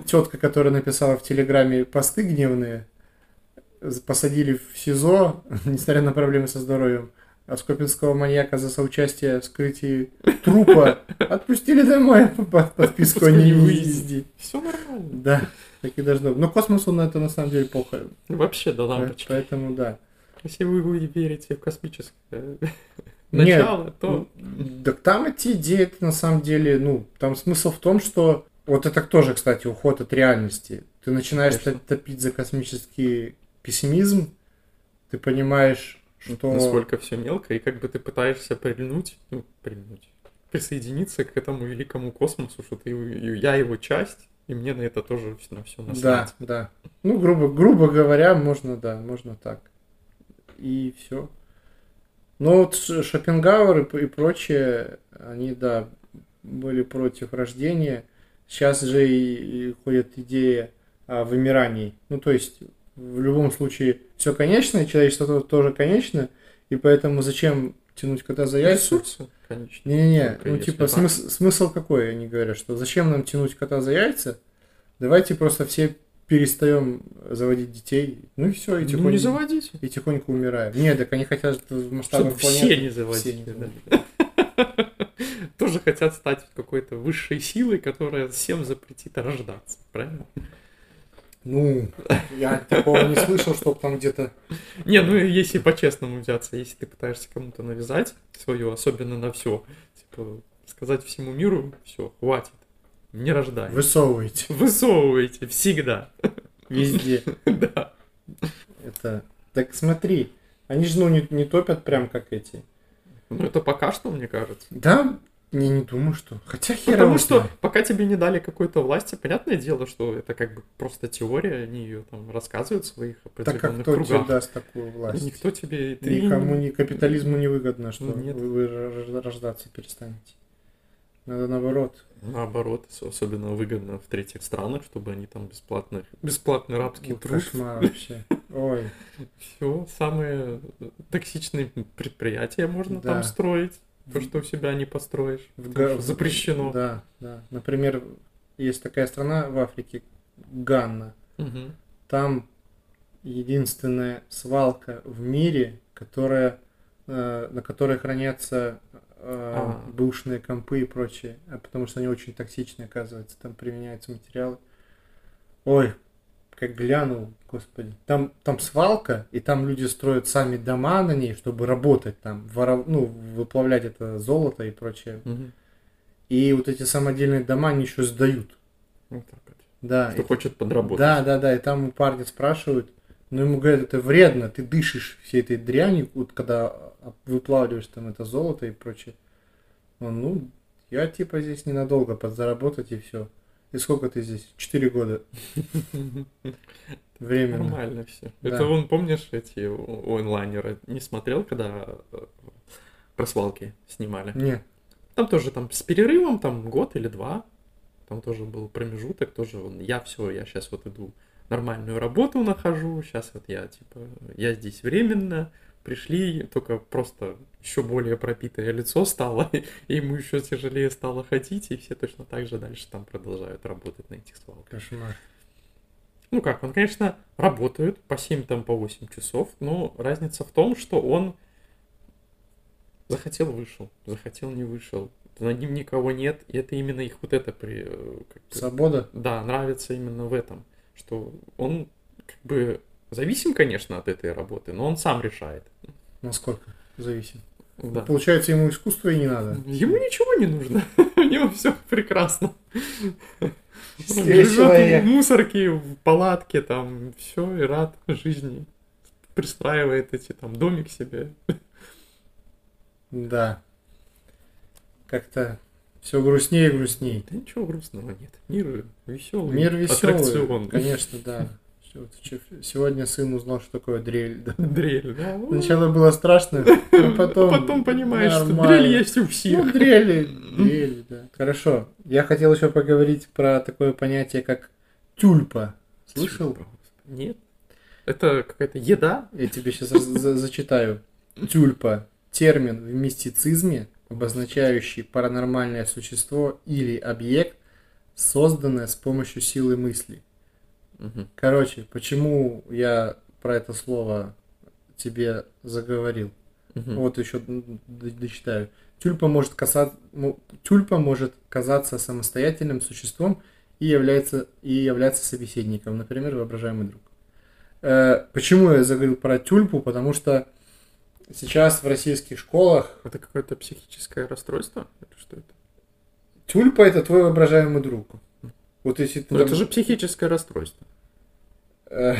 Тетка, которая написала в Телеграме посты гневные, посадили в СИЗО, несмотря на проблемы со здоровьем, а Скопинского маньяка за соучастие в вскрытии трупа отпустили домой по по подписку о невыезде. Все нормально. Да, так и должно быть. Но космосу на это на самом деле похуй. Вообще до лампочки. Поэтому да. Если вы вы верите в космическое Нет, начало, то... Так там эти идеи, это на самом деле, ну, там смысл в том, что вот это тоже, кстати, уход от реальности. Ты начинаешь Конечно. топ- топить за космический пессимизм, ты понимаешь, что... Насколько все мелко, и как бы ты пытаешься прильнуть, ну, прильнуть, присоединиться к этому великому космосу, что ты, я его часть, и мне на это тоже на все Да, насрать. да. Ну, грубо, грубо говоря, можно, да, можно так. И все. Но вот Шопенгауэр и, и прочие, они, да, были против рождения. Сейчас же и, и ходит идея о вымирании. Ну, то есть, в любом случае, все конечно, и человечество то- тоже конечно, и поэтому зачем тянуть кота за яйца? Ресурсы, конечно. Не-не-не, ну типа так. смыс- смысл какой, они говорят, что зачем нам тянуть кота за яйца? Давайте просто все перестаем заводить детей, ну и все, и Ну, тихонько, не заводите. и тихонько умираем. Нет, так они хотят в масштабах Чтобы все планеты не заводили. все не да. Тоже хотят стать какой-то высшей силой, которая всем запретит рождаться, правильно? Ну, я такого не слышал, чтоб там где-то... Не, ну если по-честному взяться, если ты пытаешься кому-то навязать свое, особенно на все, типа сказать всему миру, все, хватит, не рождай. Высовываете Высовывайте всегда. везде. Да. Это... Так смотри, они же, ну, не, не топят прям как эти. Ну это пока что, мне кажется. Да, я не думаю, что... Хотя хер Потому что знает. пока тебе не дали какой-то власти, понятное дело, что это как бы просто теория, они ее там рассказывают в своих Так как определенных кто тебе кругах. даст такую власть? Никто тебе... ты- Никому, ни капитализму не выгодно, что Ну, нет. вы, вы рож- рождаться перестанете. Надо наоборот. Наоборот, особенно выгодно в третьих странах, чтобы они там бесплатно, бесплатный рабский Вот труд. кошмар вообще. Ой, Все, самые токсичные предприятия можно Да. там строить. То, что у себя не построишь. Га- запрещено. Да, да. Например, есть такая страна в Африке, Ганна. Мгм. Там единственная свалка в мире, которая, э, на которой хранятся э, А. бэушные компы и прочее, а потому что они очень токсичны, оказывается, там применяются материалы. Ой, как глянул, господи. Там, там свалка, и там люди строят сами дома на ней, чтобы работать там, воров- ну, выплавлять это золото и прочее. Мгм. И вот эти самодельные дома они еще сдают. Вот так вот. Да, Кто и- хочет подработать. да, да, да, и там у парня спрашивают, но ему говорят, это вредно, ты дышишь всей этой дрянью, вот когда выплавливаешь там это золото и прочее. Он, ну, я типа здесь ненадолго подзаработать и все. И сколько ты здесь? Четыре года. Временно. Нормально все. Да. Это вон, помнишь, эти онлайнеры не смотрел, когда э, про свалки снимали? Нет. Там тоже там с перерывом, там год или два. Там тоже был промежуток, тоже он, я все, я сейчас вот иду нормальную работу нахожу, сейчас вот я типа, я здесь временно, пришли, только просто еще более пропитое лицо стало, и ему еще тяжелее стало ходить, и все точно так же дальше там продолжают работать на этих свалках. Кошмар. Ну как, он, конечно, работает по 7, там, по 8 часов, но разница в том, что он захотел вышел, захотел не вышел, над ним никого нет, и это именно их вот это при... э, как Свобода? да, нравится именно в этом, что он как бы зависим, конечно, от этой работы, но он сам решает. Насколько? Зависим. Да. Получается, ему искусство и не надо. Ему ничего не нужно, у него все прекрасно. Живет в мусорке, в палатке, там, все, и рад жизни. Пристраивает эти там домик себе. Да. Как-то все грустнее и грустнее. Да ничего грустного нет. Мир веселый. Мир веселый. Аттракцион. Конечно, да. Сегодня сын узнал, что такое дрель. да. Дрель, да. ну, Сначала было страшно, а потом... Потом понимаешь, что нормально. дрель есть у всех. Ну, дрели, дрели, да. Хорошо. Я хотел еще поговорить про такое понятие, как тюльпа. Слышал? Нет. Это какая-то еда? Я тебе сейчас зачитаю. Тюльпа. Термин в мистицизме, обозначающий паранормальное существо или объект, созданное с помощью силы мысли. Мгм. Короче, почему я про это слово тебе заговорил? Мгм. Вот еще дочитаю. Тюльпа может, ну, тюльпа может казаться самостоятельным существом и является, и являться собеседником, например, воображаемый друг. Э, почему я заговорил про тюльпу? Потому что сейчас в российских школах Это какое-то психическое расстройство? Или что это? тюльпа это твой воображаемый друг. Вот если ты это же психическое расстройство. э,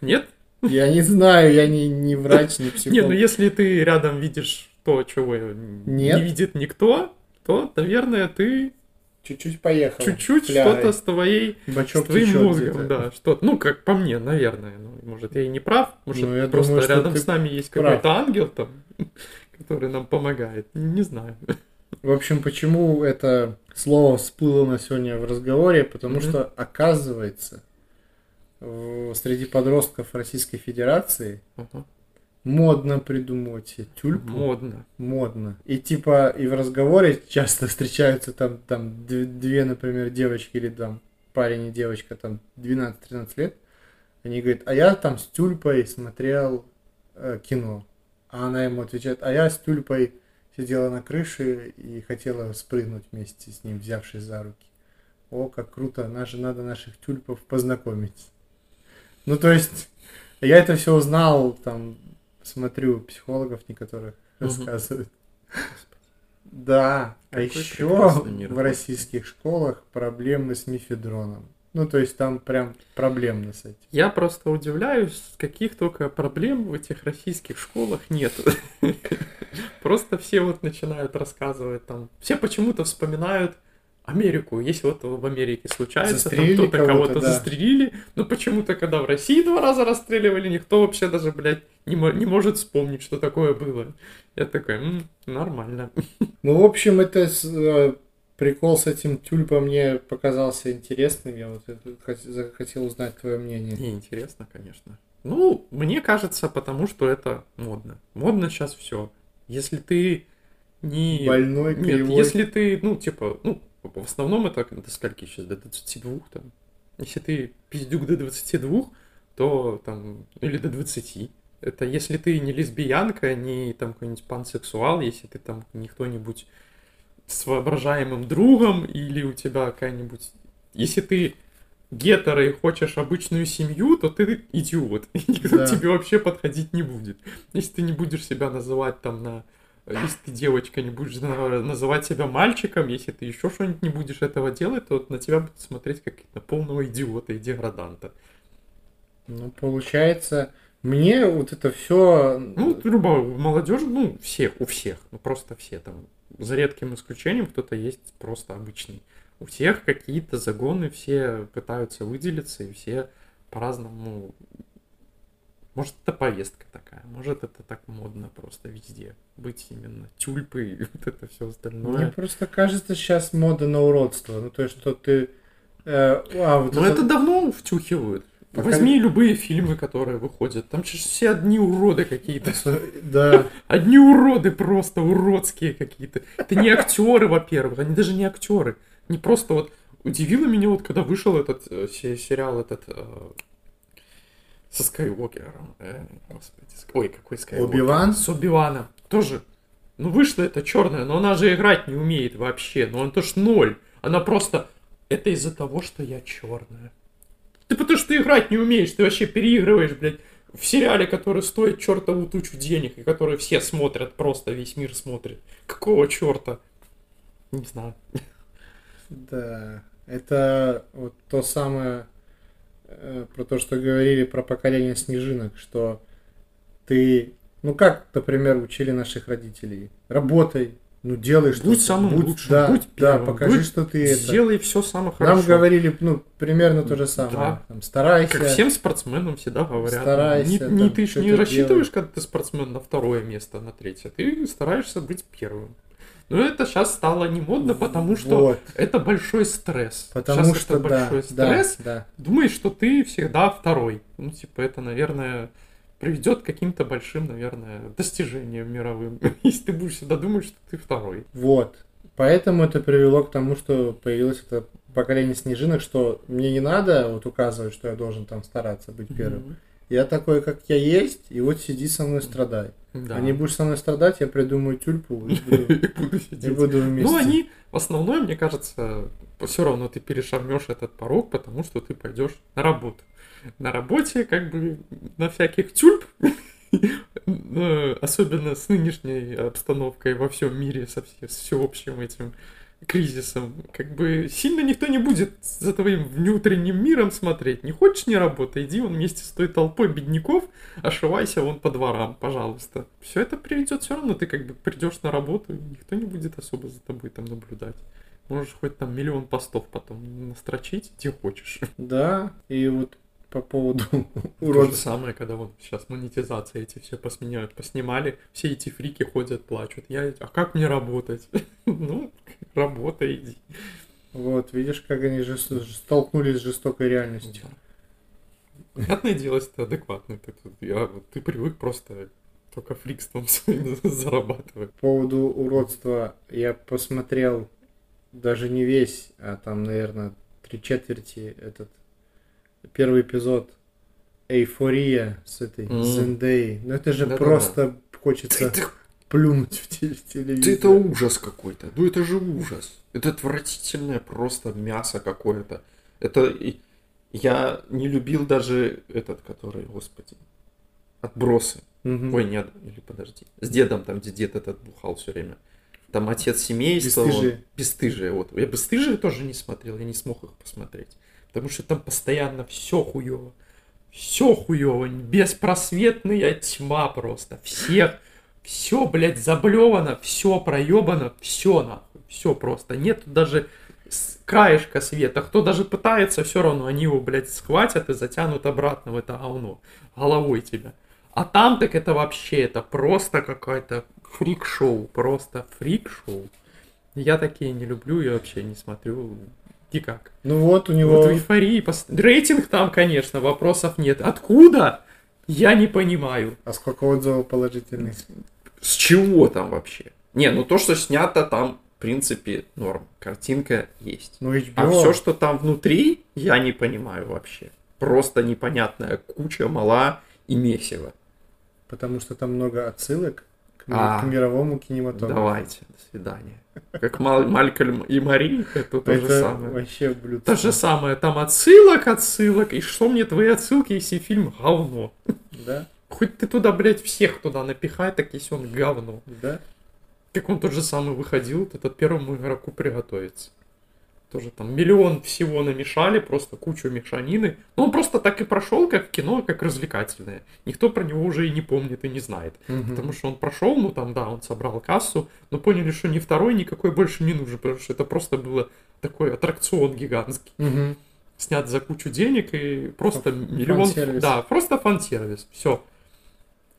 Нет? я не знаю, я не, не врач, не психолог. ну если ты рядом видишь то, чего Нет. не видит никто, то, наверное, ты Чуть-чуть поехал. чуть-чуть что-то с твоей, с Бачок твоим течет мозгом, да, что Ну, как по мне, наверное. Ну, может, я и не прав, может, Ну, просто думаю, рядом с нами есть какой-то ангел там, который нам помогает. Не знаю. В общем, почему это слово всплыло на сегодня в разговоре? Потому Мгм. что, оказывается, в- среди подростков Российской Федерации Ага. модно придумывать тюльпу. Модно. Модно. И типа и в разговоре часто встречаются там, там две, например, девочки или там парень и девочка там 12-13 лет. Они говорят, а я там с тюльпой смотрел э, кино. А она ему отвечает, а я с тюльпой сидела на крыше и хотела спрыгнуть вместе с ним, взявшись за руки. О, как круто, наше, надо наших тюльпов познакомить. Ну, то есть, я это все узнал, там, смотрю психологов некоторых рассказывают. Да, а еще в российских школах проблемы с мифедроном. Ну, то есть там прям проблемно с этим. Я просто удивляюсь, каких только проблем в этих российских школах нет. Просто все вот начинают рассказывать там. Все почему-то вспоминают Америку. Если вот в Америке случается, там Застрелили кто-то кого-то, да. застрелили, но почему-то, когда в России два раза расстреливали, никто вообще даже, блядь, не, мо- не может вспомнить, что такое было. Я такой, «М, нормально. Ну, в общем, это с- э, прикол с этим тюльпом мне показался интересным. Я вот захотел узнать твое мнение. Не интересно, конечно. Ну, мне кажется, потому что это модно. Модно сейчас все. Если ты не... Больной, Нет, кривой. если ты, ну, типа, ну, в основном это до скольки сейчас, до 22 там. Если ты пиздюк до 22, то там, или до 20. Это если ты не лесбиянка, не там какой-нибудь пансексуал, если ты там не кто-нибудь с воображаемым другом, или у тебя какая-нибудь... Если ты гетеро и хочешь обычную семью, то ты идиот. И никто Да. к тебе вообще подходить не будет. Если ты не будешь себя называть там на... Если ты девочка, не будешь на- называть себя мальчиком, если ты еще что-нибудь не будешь этого делать, то на тебя будут смотреть как на полного идиота и деграданта. Ну, получается, мне вот это все... Ну, любая молодежь, ну, всех, у всех, ну, просто все там. За редким исключением кто-то есть просто обычный. У всех какие-то загоны, все пытаются выделиться, и все по-разному... Может, это повестка такая, может, это так модно просто везде. Быть именно тюльпой и вот это все Мне остальное. просто кажется, сейчас мода на уродство. Ну, то есть, что ты... э, а, вот Но это- это давно втюхивают. Пока- Возьми любые фильмы, которые выходят. Там же все одни уроды какие-то. Да, Одни уроды просто, уродские какие-то. Это не актеры, во-первых, они даже не актеры. Не просто вот удивило меня вот, когда вышел этот э, се- сериал этот э, со Скайуокером. Э, господи, ой, какой Скайуокер? Оби-Ван? С Оби-Ваном. Тоже. Ну вышло это черное, но она же играть не умеет вообще. Ну он тоже ноль. Она просто... Это из-за того, что я черная. Ты потому что ты играть не умеешь, ты вообще переигрываешь, блядь, в сериале, который стоит чертову тучу денег, и который все смотрят, просто весь мир смотрит. Какого черта? Не знаю. Да. Это вот то самое, э, про то, что говорили про поколение снежинок, что ты... Ну, как, например, учили наших родителей? Работай, ну, делай что-то. Будь самым лучшим, да, будь да, первым, покажи, будь- что ты это... Сделай все самое хорошо. Нам говорили, ну, примерно то же самое. Да. Там, старайся. Как всем спортсменам всегда говорят. Старайся, не, не- там, ты ж не рассчитываешь, делай. когда ты спортсмен на второе место, на третье. Ты стараешься быть первым. Но это сейчас стало не модно, потому что Вот. это большой стресс. Потому Щас что, это да, большой да, стресс. да. Думаешь, что ты всегда второй. Ну, типа, это, наверное, приведет к каким-то большим, наверное, достижениям мировым. Если ты будешь всегда думать, что ты второй. Вот. Поэтому это привело к тому, что появилось это поколение снежинок, что мне не надо вот указывать, что я должен там стараться быть первым. Я такой, как я есть, и вот сиди со мной страдай. Да. А не будешь со мной страдать, я придумаю тюльпу и буду, И буду вместе. Ну, они в основном, мне кажется, все равно ты перешагнешь этот порог, потому что ты пойдешь на работу. На работе, как бы, на всяких тюльп, э, особенно с нынешней обстановкой во всем мире, со всеобщим этим кризисом, как бы сильно никто не будет за твоим внутренним миром смотреть. Не хочешь не работай, иди вон вместе с той толпой бедняков, ошивайся вон по дворам, пожалуйста. Все это приведет все равно, ты как бы придешь на работу, никто не будет особо за тобой там наблюдать. Можешь хоть там миллион постов потом настрочить, где хочешь. Да, и вот по поводу То же самое, когда вот сейчас монетизация эти все посменяют, поснимали, все эти фрики ходят, плачут. Я, а как мне работать? Ну, работай, иди. Вот, видишь, как они же столкнулись с жестокой реальностью. Понятное дело, если ты адекватный. Ты, я, ты привык просто только фрикством своим зарабатывать. По поводу уродства я посмотрел даже не весь, а там, наверное, три четверти этот первый эпизод Эйфория с этой Мгм. Зендей. Ну это же Да-да-да. просто хочется Это, плюнуть в те- в телевизор. это ужас какой-то. Ну это же ужас. Это отвратительное просто мясо какое-то. Это Я не любил даже этот, который, господи, отбросы. Мгм. Ой, нет, или подожди. С дедом там, где дед этот бухал все время. Там отец семейства. Бесстыжие. он- Бесстыжие, вот. Я бесстыжие тоже не смотрел, я не смог их посмотреть. Потому что там постоянно все хуево. Все хуево, беспросветная тьма просто. Всех, все, блядь, заблевано, все проебано, все нахуй. Все просто. Нет даже краешка света. Кто даже пытается, все равно они его, блядь, схватят и затянут обратно в это говно. Головой тебя. А там так это вообще, это просто какое-то фрик-шоу. Просто фрик-шоу. Я такие не люблю, я вообще не смотрю никак. Ну вот, у Вот него... в эйфории. Рейтинг там, конечно, вопросов нет. Откуда? Я не понимаю. А сколько отзывов положительных? С чего там вообще? Не, ну то, что снято там, в принципе, норм. Картинка есть. Ну, HBO. А все, что там внутри, я не понимаю вообще. Просто непонятная куча мала и месиво. Потому что там много отсылок к, А. к мировому кинематографу. Давайте, до свидания. Как Мал- Малькольм и Мари, это то же Это самое. вообще блюдо. То же самое, там отсылок, отсылок. И что мне твои отсылки, если фильм говно? Да, Хоть ты туда, блядь, всех туда напихай, так если он говно. да. Как он тот же самый выходил, этот первому игроку приготовиться. Тоже там миллион всего намешали, просто кучу мешанины. Но он просто так и прошел, как кино, как развлекательное. Никто про него уже и не помнит и не знает. Мгм. Потому что он прошел, ну там, да, он собрал кассу, но поняли, что ни второй никакой больше не нужен, потому что это просто было такой аттракцион гигантский. Мгм. Снят за кучу денег и просто миллион... фан-сервис. Да, просто фан-сервис, все.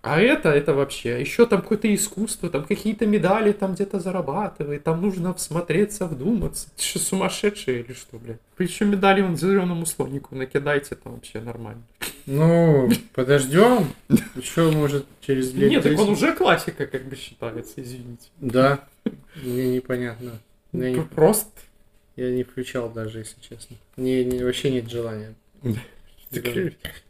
А это, это вообще, еще там какое-то искусство, там какие-то медали там где-то зарабатывает, там нужно всмотреться, вдуматься. Ты что, сумасшедший или что, блядь? Вы еще медали вон зеленому слонику накидайте, там вообще нормально. Ну, подождем. Еще, может, через лет Нет, так он 10. уже классика, как бы считается, извините. Да, мне непонятно. Я не, Просто я не включал даже, если честно. Не, не- вообще нет желания.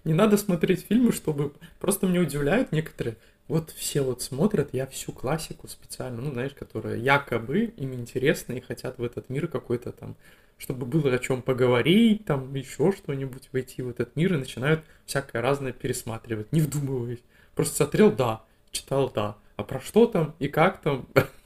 Не надо смотреть фильмы, чтобы... Просто мне удивляют некоторые... Вот все вот смотрят, я всю классику специально, ну, знаешь, которая якобы им интересна и хотят в этот мир какой-то там, чтобы было о чем поговорить, там еще что-нибудь войти в этот мир и начинают всякое разное пересматривать, не вдумываясь. Просто смотрел, да, читал, да. А про что там и как там,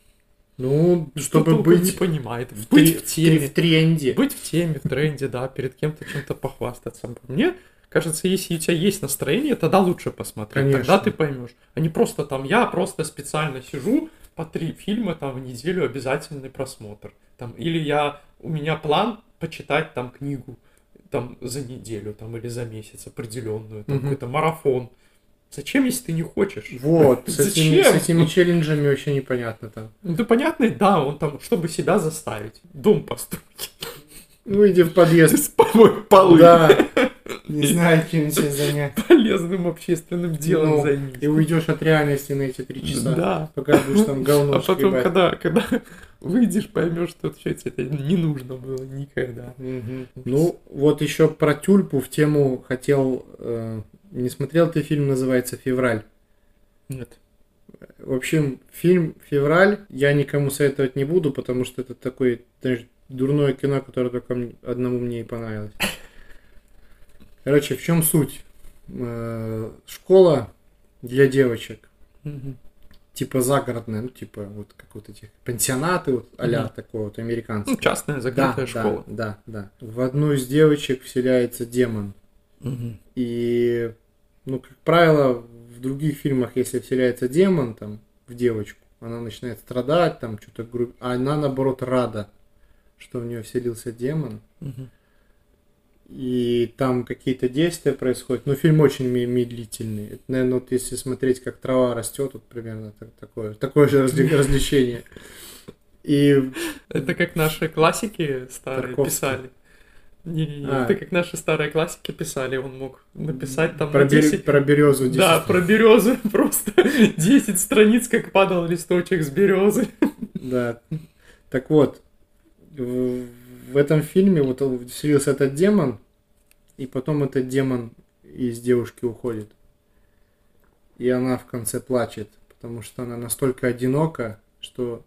Ну, чтобы толком быть не понимает. в, Быть в теме. в тренде. Быть в теме, в тренде, да, перед кем-то чем-то похвастаться. Мне кажется, если у тебя есть настроение, тогда лучше посмотреть. Конечно. Тогда ты поймешь. А не просто там, я просто специально сижу, по три фильма там в неделю обязательный просмотр. Там, или я, у меня план почитать там книгу там за неделю там, или за месяц определенную, там Мгм. какой-то марафон. Зачем, если ты не хочешь? Вот, с этими, с этими челленджами вообще непонятно там. Ну, да понятно, да, он там, чтобы себя заставить, дом построить. Выйди в подъезд. Помой полы. Да. Не знаю, чем себя занять. полезным общественным делом Ну, займись. И уйдешь от реальности на эти три часа. Да. Пока будешь там говно А потом, шкребать. когда, когда выйдешь, поймешь, что все это не нужно было никогда. Мгм. Ну, вот еще про тюльпу в тему хотел... э, не смотрел ты фильм, называется «Февраль». Нет. В общем, фильм «Февраль» я никому советовать не буду, потому что это такое, знаешь, дурное кино, которое только одному мне и понравилось. Короче, в чем суть? Э, Школа для девочек, типа загородная, ну, типа вот как вот этих пансионаты, вот а-ля Мгм. такое вот американское. Ну, частная Да, закрытая да, школа. да, да. В одну из девочек вселяется демон. Мгм. И, ну, как правило, в других фильмах, если вселяется демон там в девочку, она начинает страдать, там что-то груб... а она наоборот рада, что в нее вселился демон. И там какие-то действия происходят. Но фильм очень ме- медлительный. Это, наверное, вот если смотреть, как трава растет, вот примерно так- такое, такое же развле- развлечение. И Это как наши классики старые Тарковский. писали. Не-не-не, А. это как наши старые классики писали, он мог написать там про, на бер- 10... про березу Да, про березу просто 10 страниц, как падал листочек с березы. Да. Так вот, в, в этом фильме вот вселился этот демон, и потом этот демон из девушки уходит. И она в конце плачет, потому что она настолько одинока, что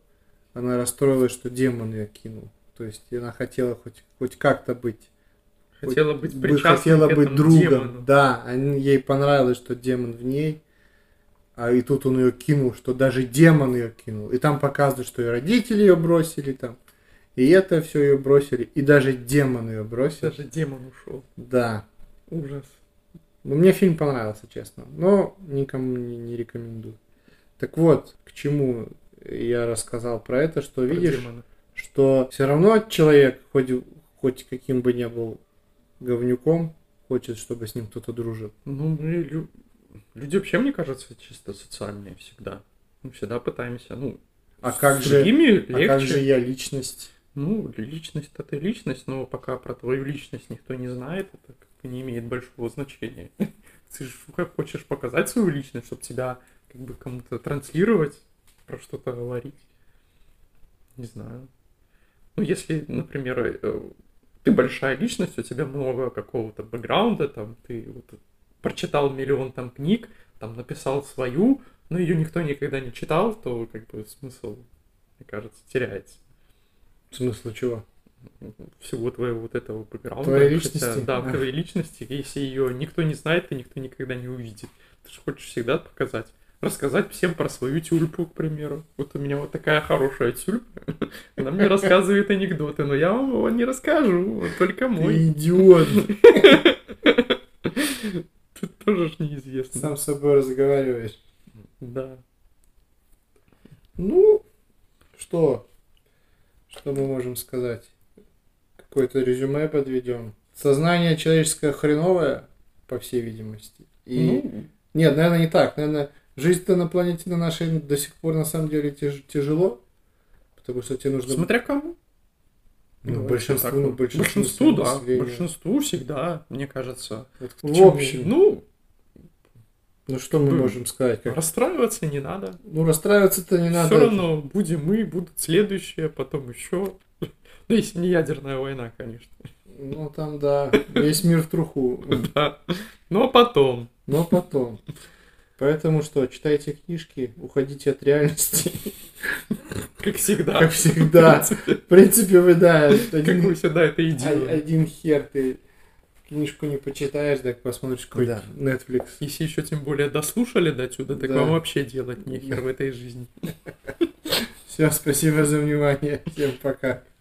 она расстроилась, что демон ее кинул. То есть она хотела хоть, хоть как-то быть Хотела быть бы хотела быть другом. демону. Да, они- ей понравилось, что демон в ней. А и тут он ее кинул, что даже демон ее кинул. И там показывают, что и родители ее бросили там. И это все ее бросили. И даже демон ее бросил. Даже демон ушел. Да. Ужас. Ну, мне фильм понравился, честно. Но никому не, не рекомендую. Так вот, к чему я рассказал про это, что Про видишь, демона. что все равно человек, хоть, хоть каким бы ни был говнюком, хочет, чтобы с ним кто-то дружил. Ну, мы лю- люди вообще, мне кажется, чисто социальные всегда. Мы всегда пытаемся, ну, А с как же, другими а легче. как же я личность? Ну, личность это личность, но пока про твою личность никто не знает, это как бы не имеет большого значения. Ты же как хочешь показать свою личность, чтобы тебя как бы кому-то транслировать, про что-то говорить. Не знаю. Ну, если, например, э, ты большая личность, у тебя много какого-то бэкграунда, там, ты вот прочитал миллион там книг, там написал свою, но ее никто никогда не читал, то как бы смысл, мне кажется, теряется Смысл чего? всего твоего вот этого бэкграунда. Твоей Хотя, личности? да, А. твоей личности. Если ее никто не знает, и никто никогда не увидит. Ты же хочешь всегда показать. Рассказать всем про свою тюльпу, к примеру. Вот у меня вот такая хорошая тюльпа. Она мне рассказывает анекдоты, но я вам его не расскажу, он только мой. Ты идиот! Тут тоже ж неизвестно. Сам с собой разговариваешь. Да. Ну, что? Что мы можем сказать? Какое-то резюме подведем. Сознание человеческое хреновое, по всей видимости. И... Ну, Нет, наверное, не так. Наверное, жизнь-то на планете на нашей до сих пор на самом деле тяж- тяжело. Потому что тебе нужно... смотря кому. Ну, Давайте большинству, ну, большинству большинству, да. населения. Большинству всегда, мне кажется. Вот в общем, Ну, ну что мы можем сказать? Как... расстраиваться не надо. Ну, расстраиваться-то не надо. Все равно будем мы, будут следующие, потом еще. Ну, если не ядерная война, конечно. Ну, там, да, весь мир в труху. Да. Но потом. Но потом. Поэтому что, читайте книжки, уходите от реальности. Как всегда. Как всегда. В принципе, вы, да, Как вы один, всегда это и о- делаете. один хер ты книжку не почитаешь, так посмотришь какой-то Netflix. Если еще тем более дослушали до сюда, так Да. вам вообще делать нехер в этой жизни. Все, спасибо за внимание. Всем пока.